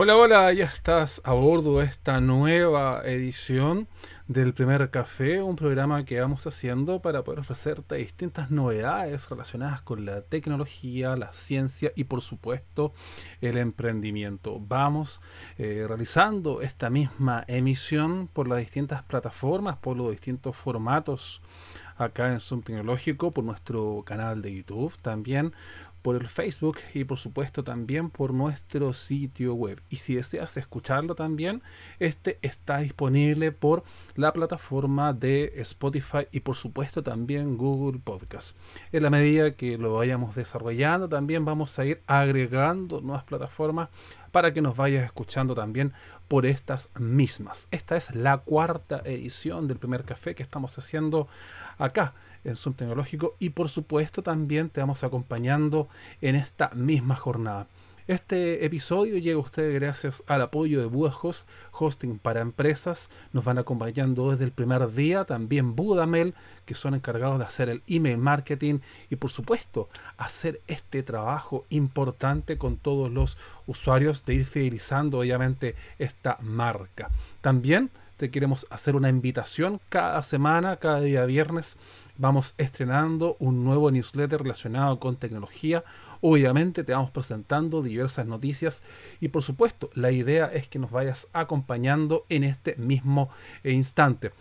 Hola, hola, ya estás a bordo de esta nueva edición del Primer Café, un programa que vamos haciendo para poder ofrecerte distintas novedades relacionadas con la tecnología, la ciencia y por supuesto el emprendimiento. Vamos eh, realizando esta misma emisión por las distintas plataformas, por los distintos formatos acá en Zoom Tecnológico, por nuestro canal de YouTube también por el Facebook y por supuesto también por nuestro sitio web. Y si deseas escucharlo también, este está disponible por la plataforma de Spotify y por supuesto también Google Podcast. En la medida que lo vayamos desarrollando, también vamos a ir agregando nuevas plataformas para que nos vayas escuchando también por estas mismas. Esta es la cuarta edición del primer café que estamos haciendo acá en Zoom Tecnológico y por supuesto también te vamos acompañando en esta misma jornada. Este episodio llega a ustedes gracias al apoyo de Budahos, hosting para empresas. Nos van acompañando desde el primer día. También Budamel, que son encargados de hacer el email marketing y por supuesto hacer este trabajo importante con todos los usuarios de ir fidelizando obviamente esta marca. También te queremos hacer una invitación cada semana, cada día viernes. Vamos estrenando un nuevo newsletter relacionado con tecnología. Obviamente te vamos presentando diversas noticias y por supuesto la idea es que nos vayas acompañando en este mismo instante.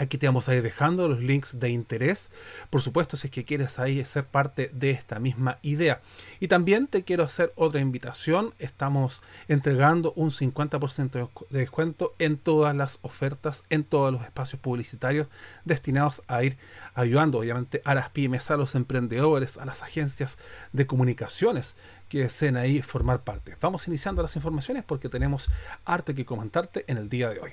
Aquí te vamos a ir dejando los links de interés. Por supuesto, si es que quieres ahí ser parte de esta misma idea. Y también te quiero hacer otra invitación. Estamos entregando un 50% de descuento en todas las ofertas, en todos los espacios publicitarios destinados a ir ayudando, obviamente, a las pymes, a los emprendedores, a las agencias de comunicaciones que deseen ahí formar parte. Vamos iniciando las informaciones porque tenemos arte que comentarte en el día de hoy.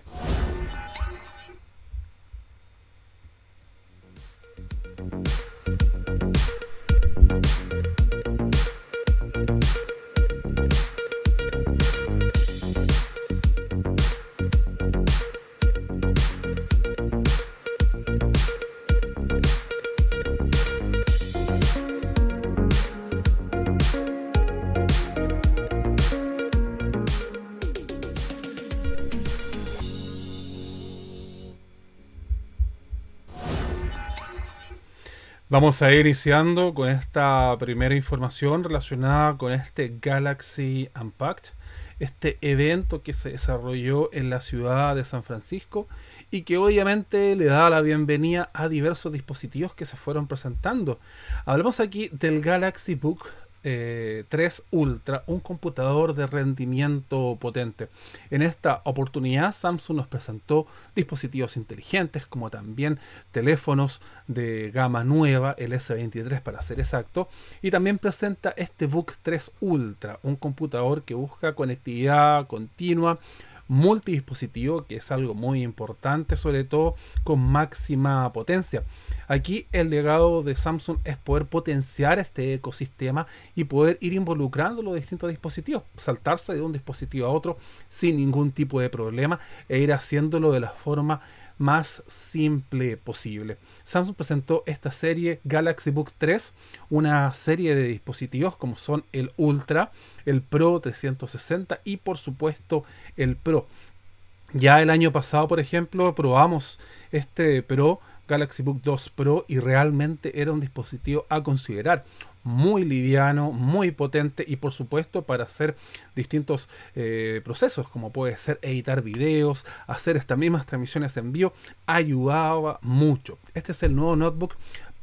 Vamos a ir iniciando con esta primera información relacionada con este Galaxy Unpacked, este evento que se desarrolló en la ciudad de San Francisco y que obviamente le da la bienvenida a diversos dispositivos que se fueron presentando. Hablamos aquí del Galaxy Book 3 eh, Ultra, un computador de rendimiento potente. En esta oportunidad Samsung nos presentó dispositivos inteligentes como también teléfonos de gama nueva, el S23 para ser exacto, y también presenta este Book 3 Ultra, un computador que busca conectividad continua, multidispositivo, que es algo muy importante, sobre todo con máxima potencia. Aquí el legado de Samsung es poder potenciar este ecosistema y poder ir involucrando los distintos dispositivos, saltarse de un dispositivo a otro sin ningún tipo de problema e ir haciéndolo de la forma más simple posible. Samsung presentó esta serie Galaxy Book 3, una serie de dispositivos como son el Ultra, el Pro 360 y por supuesto el Pro. Ya el año pasado, por ejemplo, probamos este Pro Galaxy Book 2 Pro y realmente era un dispositivo a considerar muy liviano, muy potente y por supuesto para hacer distintos eh, procesos como puede ser editar videos, hacer estas mismas transmisiones en vivo, ayudaba mucho. Este es el nuevo notebook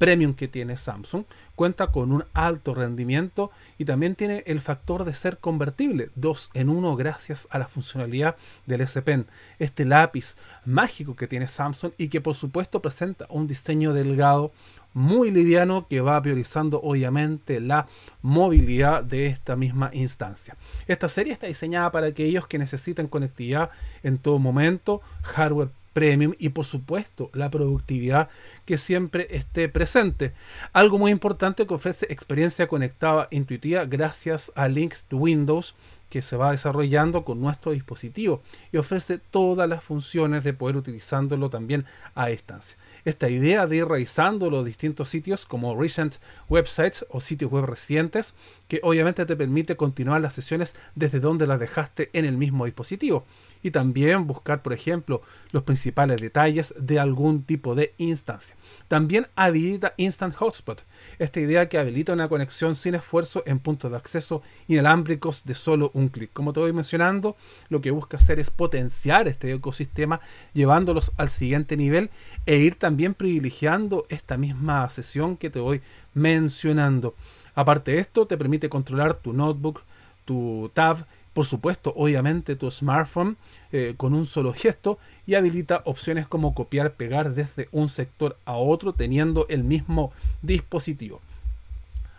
premium que tiene Samsung. Cuenta con un alto rendimiento y también tiene el factor de ser convertible, dos en uno gracias a la funcionalidad del S Pen, este lápiz mágico que tiene Samsung y que por supuesto presenta un diseño delgado, muy liviano que va priorizando obviamente la movilidad de esta misma instancia. Esta serie está diseñada para aquellos que necesiten conectividad en todo momento, hardware premium y por supuesto la productividad que siempre esté presente. Algo muy importante que ofrece experiencia conectada intuitiva gracias a Link to Windows que se va desarrollando con nuestro dispositivo y ofrece todas las funciones de poder utilizándolo también a distancia. Esta idea de ir revisando los distintos sitios como recent websites o sitios web recientes, que obviamente te permite continuar las sesiones desde donde las dejaste en el mismo dispositivo y también buscar, por ejemplo, los principales detalles de algún tipo de instancia. También habilita Instant Hotspot, esta idea que habilita una conexión sin esfuerzo en puntos de acceso inalámbricos de solo un clic. Como te voy mencionando, lo que busca hacer es potenciar este ecosistema llevándolos al siguiente nivel e ir también privilegiando esta misma sesión que te voy mencionando. Aparte de esto, te permite controlar tu notebook, tu tab por supuesto, obviamente tu smartphone eh, con un solo gesto y habilita opciones como copiar, pegar desde un sector a otro teniendo el mismo dispositivo.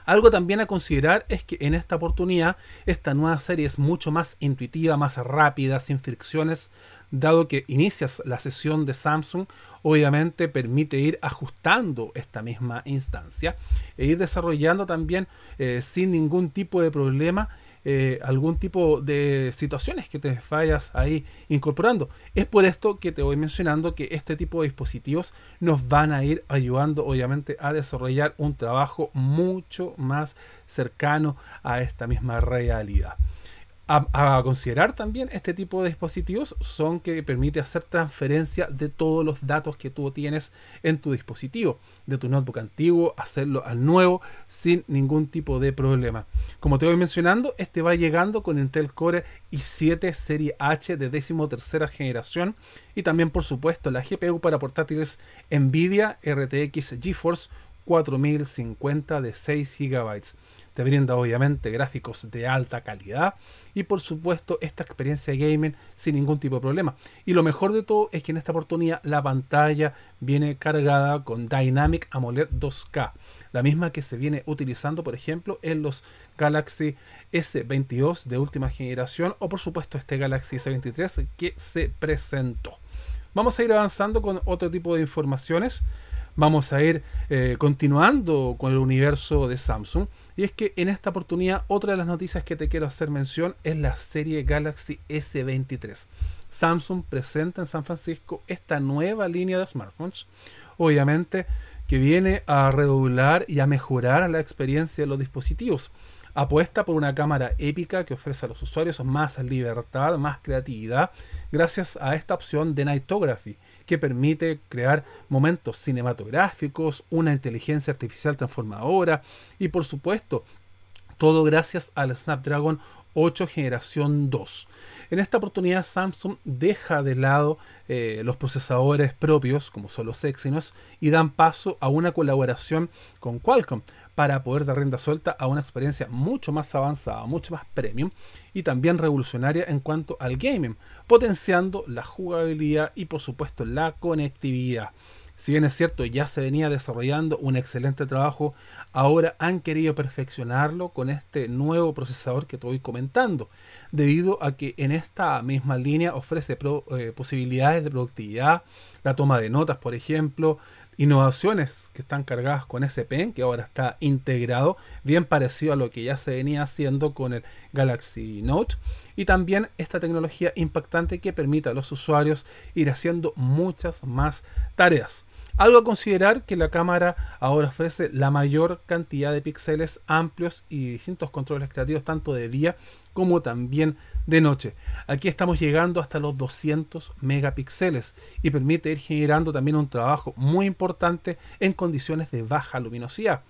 Algo también a considerar es que en esta oportunidad esta nueva serie es mucho más intuitiva, más rápida, sin fricciones, dado que inicias la sesión de Samsung, obviamente permite ir ajustando esta misma instancia e ir desarrollando también eh, sin ningún tipo de problema eh, algún tipo de situaciones que te vayas ahí incorporando. Es por esto que te voy mencionando que este tipo de dispositivos nos van a ir ayudando obviamente a desarrollar un trabajo mucho más cercano a esta misma realidad. A, considerar también este tipo de dispositivos son que permite hacer transferencia de todos los datos que tú tienes en tu dispositivo, de tu notebook antiguo, hacerlo al nuevo sin ningún tipo de problema. Como te voy mencionando, este va llegando con Intel Core i7 Serie H de décimo tercera generación y también por supuesto la GPU para portátiles Nvidia RTX GeForce 4050 de 6 GB te brinda obviamente gráficos de alta calidad y por supuesto esta experiencia gaming sin ningún tipo de problema. Y lo mejor de todo es que en esta oportunidad la pantalla viene cargada con Dynamic AMOLED 2K, la misma que se viene utilizando por ejemplo en los Galaxy S22 de última generación o por supuesto este Galaxy S23 que se presentó. Vamos a ir avanzando con otro tipo de informaciones vamos a ir eh, continuando con el universo de Samsung. Y es que en esta oportunidad otra de las noticias que te quiero hacer mención es la serie Galaxy S23. Samsung presenta en San Francisco esta nueva línea de smartphones. Obviamente que viene a redoblar y a mejorar la experiencia de los dispositivos apuesta por una cámara épica que ofrece a los usuarios más libertad, más creatividad, gracias a esta opción de Nightography, que permite crear momentos cinematográficos, una inteligencia artificial transformadora y por supuesto todo gracias al Snapdragon 8 generación 2. En esta oportunidad Samsung deja de lado eh, los procesadores propios como son los Exynos y dan paso a una colaboración con Qualcomm para poder dar rienda suelta a una experiencia mucho más avanzada, mucho más premium y también revolucionaria en cuanto al gaming, potenciando la jugabilidad y por supuesto la conectividad. Si bien es cierto, ya se venía desarrollando un excelente trabajo, ahora han querido perfeccionarlo con este nuevo procesador que te voy comentando, debido a que en esta misma línea ofrece eh, posibilidades de productividad, la toma de notas, por ejemplo, innovaciones que están cargadas con ese pen que ahora está integrado, bien parecido a lo que ya se venía haciendo con el Galaxy Note, y también esta tecnología impactante que permite a los usuarios ir haciendo muchas más tareas. Algo a considerar que la cámara ahora ofrece la mayor cantidad de píxeles amplios y distintos controles creativos tanto de día como también de noche. Aquí estamos llegando hasta los 200 megapíxeles y permite ir generando también un trabajo muy importante en condiciones de baja luminosidad.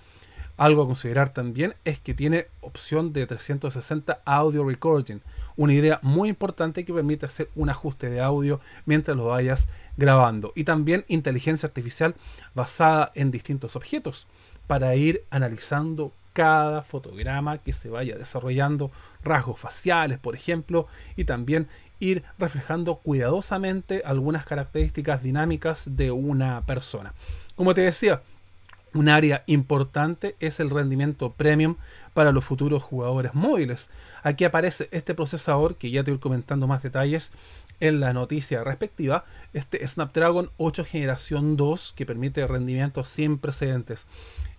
Algo a considerar también es que tiene opción de 360 audio recording, una idea muy importante que permite hacer un ajuste de audio mientras lo vayas grabando. Y también inteligencia artificial basada en distintos objetos para ir analizando cada fotograma que se vaya desarrollando, rasgos faciales, por ejemplo, y también ir reflejando cuidadosamente algunas características dinámicas de una persona. Como te decía, un área importante es el rendimiento premium para los futuros jugadores móviles. Aquí aparece este procesador que ya te voy comentando más detalles en la noticia respectiva, este Snapdragon 8 generación 2 que permite rendimientos sin precedentes.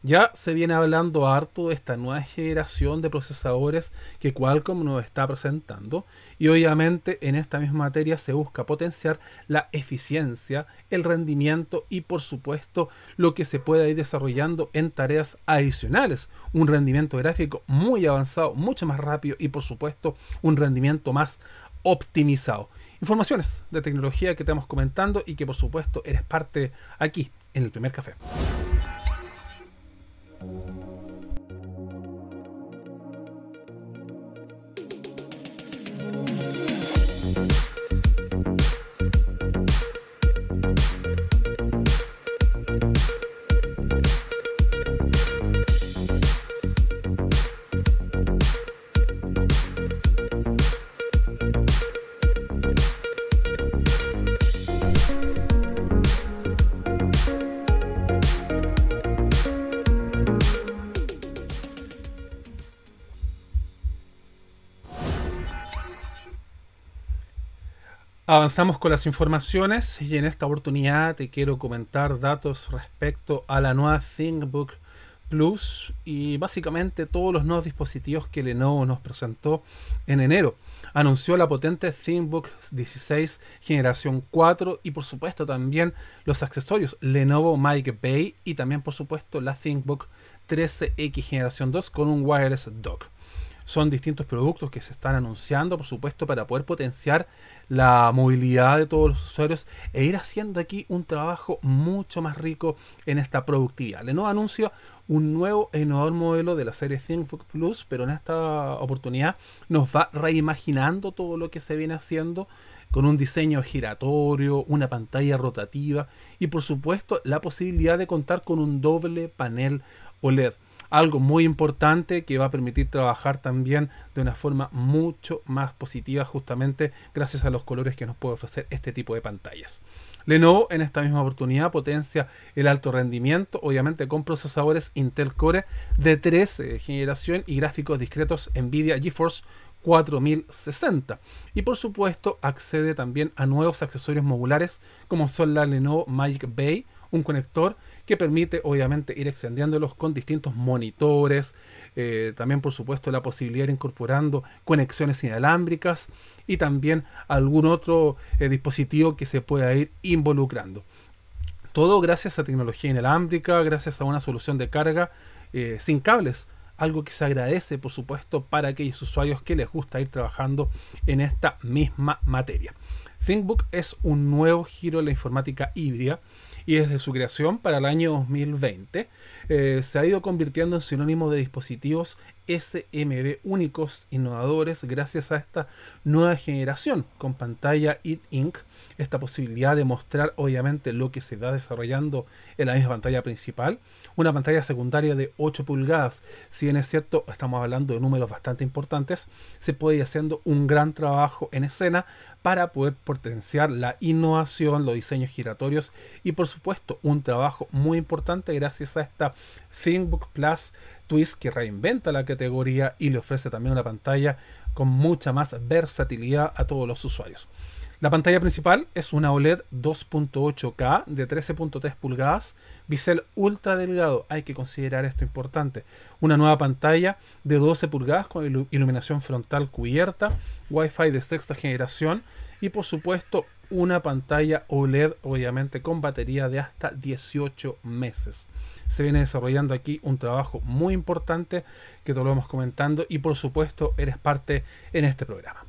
Ya se viene hablando harto de esta nueva generación de procesadores que Qualcomm nos está presentando y obviamente en esta misma materia se busca potenciar la eficiencia, el rendimiento y por supuesto lo que se pueda ir desarrollando en tareas adicionales. Un rendimiento gráfico muy avanzado, mucho más rápido y por supuesto un rendimiento más optimizado. Informaciones de tecnología que estamos comentando y que por supuesto eres parte aquí en el primer café. Avanzamos con las informaciones y en esta oportunidad te quiero comentar datos respecto a la nueva ThinkBook Plus y básicamente todos los nuevos dispositivos que Lenovo nos presentó en enero. Anunció la potente ThinkBook 16 generación 4 y por supuesto también los accesorios Lenovo Mic Bay y también por supuesto la ThinkBook 13X generación 2 con un wireless dock son distintos productos que se están anunciando, por supuesto, para poder potenciar la movilidad de todos los usuarios e ir haciendo aquí un trabajo mucho más rico en esta productividad. Lenovo anuncia un nuevo e innovador modelo de la serie ThinkBook Plus, pero en esta oportunidad nos va reimaginando todo lo que se viene haciendo con un diseño giratorio, una pantalla rotativa y por supuesto la posibilidad de contar con un doble panel OLED algo muy importante que va a permitir trabajar también de una forma mucho más positiva justamente gracias a los colores que nos puede ofrecer este tipo de pantallas. Lenovo en esta misma oportunidad potencia el alto rendimiento, obviamente con procesadores Intel Core de 13 generación y gráficos discretos Nvidia GeForce 4060. Y por supuesto accede también a nuevos accesorios modulares como son la Lenovo Magic Bay un conector que permite obviamente ir extendiéndolos con distintos monitores, eh, también por supuesto la posibilidad de ir incorporando conexiones inalámbricas y también algún otro eh, dispositivo que se pueda ir involucrando. Todo gracias a tecnología inalámbrica, gracias a una solución de carga eh, sin cables algo que se agradece, por supuesto, para aquellos usuarios que les gusta ir trabajando en esta misma materia. ThinkBook es un nuevo giro en la informática híbrida y desde su creación para el año 2020 eh, se ha ido convirtiendo en sinónimo de dispositivos SMB únicos, innovadores, gracias a esta nueva generación con pantalla It Ink, esta posibilidad de mostrar obviamente lo que se va desarrollando en la misma pantalla principal, una pantalla secundaria de 8 pulgadas, si bien es cierto, estamos hablando de números bastante importantes, se puede ir haciendo un gran trabajo en escena para poder potenciar la innovación, los diseños giratorios y por supuesto un trabajo muy importante gracias a esta ThinkBook Plus Twist que reinventa la categoría y le ofrece también una pantalla con mucha más versatilidad a todos los usuarios. La pantalla principal es una OLED 2.8K de 13.3 pulgadas, bisel ultra delgado, hay que considerar esto importante. Una nueva pantalla de 12 pulgadas con iluminación frontal cubierta, Wi-Fi de sexta generación y por supuesto una pantalla OLED obviamente con batería de hasta 18 meses. Se viene desarrollando aquí un trabajo muy importante que te lo vamos comentando y por supuesto eres parte en este programa.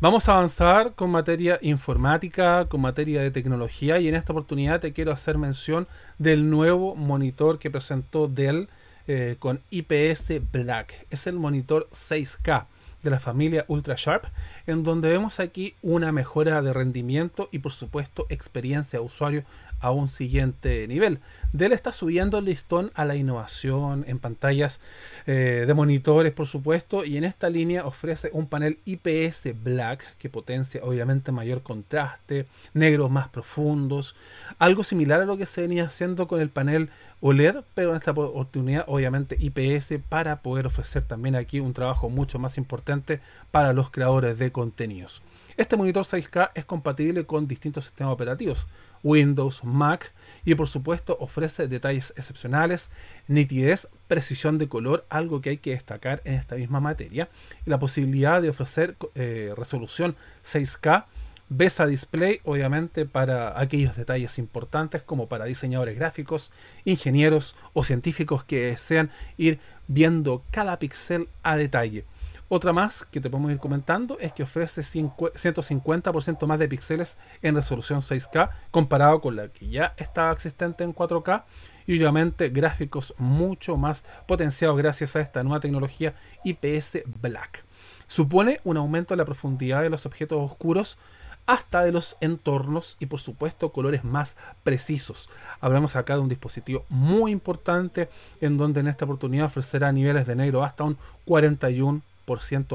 Vamos a avanzar con materia informática, con materia de tecnología y en esta oportunidad te quiero hacer mención del nuevo monitor que presentó Dell eh, con IPS Black. Es el monitor 6K de la familia Ultra Sharp, en donde vemos aquí una mejora de rendimiento y por supuesto experiencia de usuario a un siguiente nivel. Dell está subiendo el listón a la innovación en pantallas eh, de monitores, por supuesto, y en esta línea ofrece un panel IPS Black que potencia obviamente mayor contraste, negros más profundos, algo similar a lo que se venía haciendo con el panel OLED, pero en esta oportunidad obviamente IPS para poder ofrecer también aquí un trabajo mucho más importante para los creadores de contenidos. Este monitor 6K es compatible con distintos sistemas operativos, Windows, Mac y por supuesto ofrece detalles excepcionales, nitidez, precisión de color, algo que hay que destacar en esta misma materia, y la posibilidad de ofrecer eh, resolución 6K Besa Display, obviamente, para aquellos detalles importantes como para diseñadores gráficos, ingenieros o científicos que desean ir viendo cada píxel a detalle. Otra más que te podemos ir comentando es que ofrece 150% más de píxeles en resolución 6K comparado con la que ya estaba existente en 4K y obviamente gráficos mucho más potenciados gracias a esta nueva tecnología IPS Black. Supone un aumento de la profundidad de los objetos oscuros hasta de los entornos y por supuesto colores más precisos. Hablamos acá de un dispositivo muy importante en donde en esta oportunidad ofrecerá niveles de negro hasta un 41%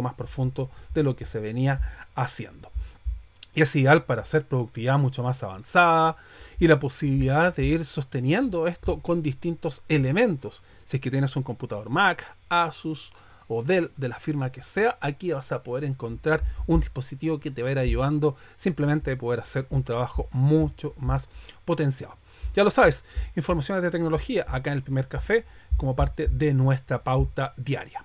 más profundo de lo que se venía haciendo. Y es ideal para hacer productividad mucho más avanzada y la posibilidad de ir sosteniendo esto con distintos elementos. Si es que tienes un computador Mac, Asus, o Dell, de la firma que sea, aquí vas a poder encontrar un dispositivo que te va a ir ayudando simplemente de poder hacer un trabajo mucho más potenciado. Ya lo sabes, informaciones de tecnología acá en el primer café como parte de nuestra pauta diaria.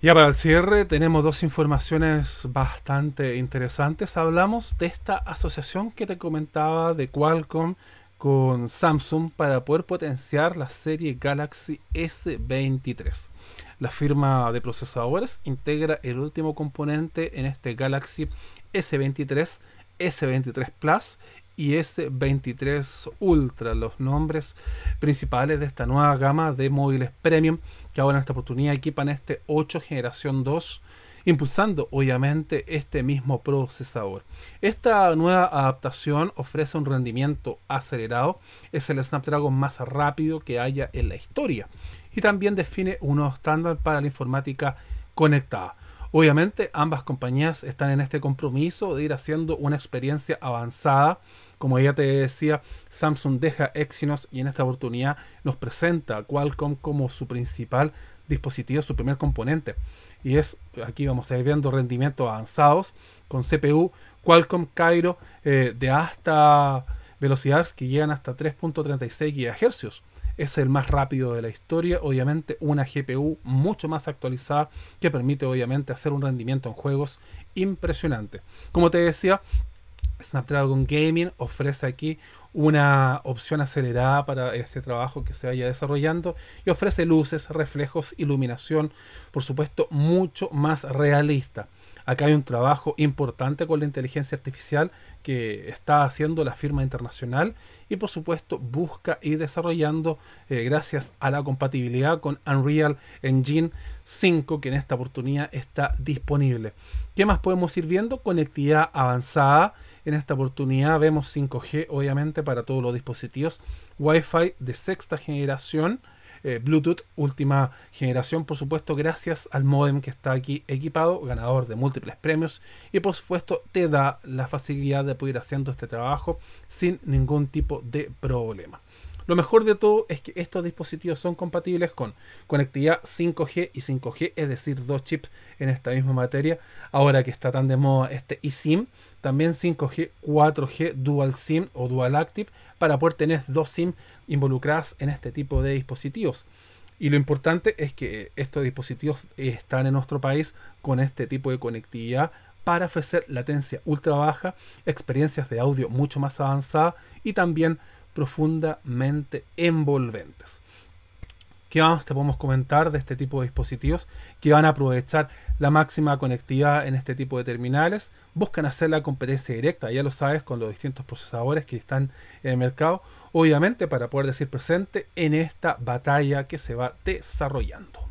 Ya para el cierre tenemos dos informaciones bastante interesantes. Hablamos de esta asociación que te comentaba de Qualcomm con Samsung para poder potenciar la serie Galaxy S23. La firma de procesadores integra el último componente en este Galaxy S23, S23 Plus y S23 Ultra, los nombres principales de esta nueva gama de móviles premium que ahora en esta oportunidad equipan este 8 generación 2 impulsando obviamente este mismo procesador. Esta nueva adaptación ofrece un rendimiento acelerado, es el Snapdragon más rápido que haya en la historia y también define un nuevo estándar para la informática conectada. Obviamente ambas compañías están en este compromiso de ir haciendo una experiencia avanzada como ya te decía, Samsung deja Exynos y en esta oportunidad nos presenta a Qualcomm como su principal dispositivo, su primer componente. Y es, aquí vamos a ir viendo rendimientos avanzados con CPU Qualcomm Cairo eh, de hasta velocidades que llegan hasta 3.36 GHz. Es el más rápido de la historia, obviamente una GPU mucho más actualizada que permite obviamente hacer un rendimiento en juegos impresionante. Como te decía, Snapdragon Gaming ofrece aquí una opción acelerada para este trabajo que se vaya desarrollando y ofrece luces, reflejos, iluminación, por supuesto, mucho más realista. Acá hay un trabajo importante con la inteligencia artificial que está haciendo la firma internacional y por supuesto busca ir desarrollando eh, gracias a la compatibilidad con Unreal Engine 5 que en esta oportunidad está disponible. ¿Qué más podemos ir viendo? Conectividad avanzada. En esta oportunidad vemos 5G obviamente para todos los dispositivos. Wi-Fi de sexta generación eh, Bluetooth última generación, por supuesto, gracias al modem que está aquí equipado, ganador de múltiples premios y por supuesto te da la facilidad de poder haciendo este trabajo sin ningún tipo de problema. Lo mejor de todo es que estos dispositivos son compatibles con conectividad 5G y 5G, es decir, dos chips en esta misma materia. Ahora que está tan de moda este eSIM, también 5G, 4G, Dual SIM o Dual Active para poder tener dos SIM involucradas en este tipo de dispositivos. Y lo importante es que estos dispositivos están en nuestro país con este tipo de conectividad para ofrecer latencia ultra baja, experiencias de audio mucho más avanzadas y también profundamente envolventes. ¿Qué más te podemos comentar de este tipo de dispositivos que van a aprovechar la máxima conectividad en este tipo de terminales? Buscan hacer la competencia directa, ya lo sabes, con los distintos procesadores que están en el mercado, obviamente para poder decir presente en esta batalla que se va desarrollando.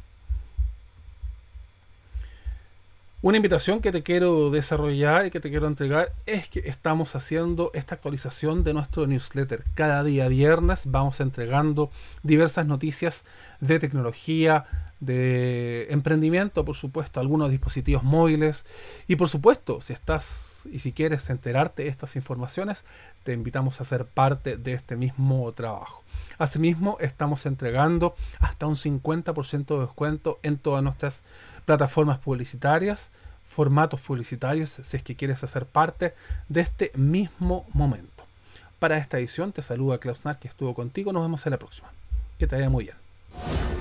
Una invitación que te quiero desarrollar y que te quiero entregar es que estamos haciendo esta actualización de nuestro newsletter. Cada día viernes vamos entregando diversas noticias de tecnología, de emprendimiento, por supuesto, algunos dispositivos móviles y por supuesto, si estás y si quieres enterarte de estas informaciones, te invitamos a ser parte de este mismo trabajo. Asimismo, estamos entregando hasta un 50% de descuento en todas nuestras plataformas publicitarias, formatos publicitarios, si es que quieres hacer parte de este mismo momento. Para esta edición te saluda Klaus que estuvo contigo. Nos vemos en la próxima. Que te vaya muy bien.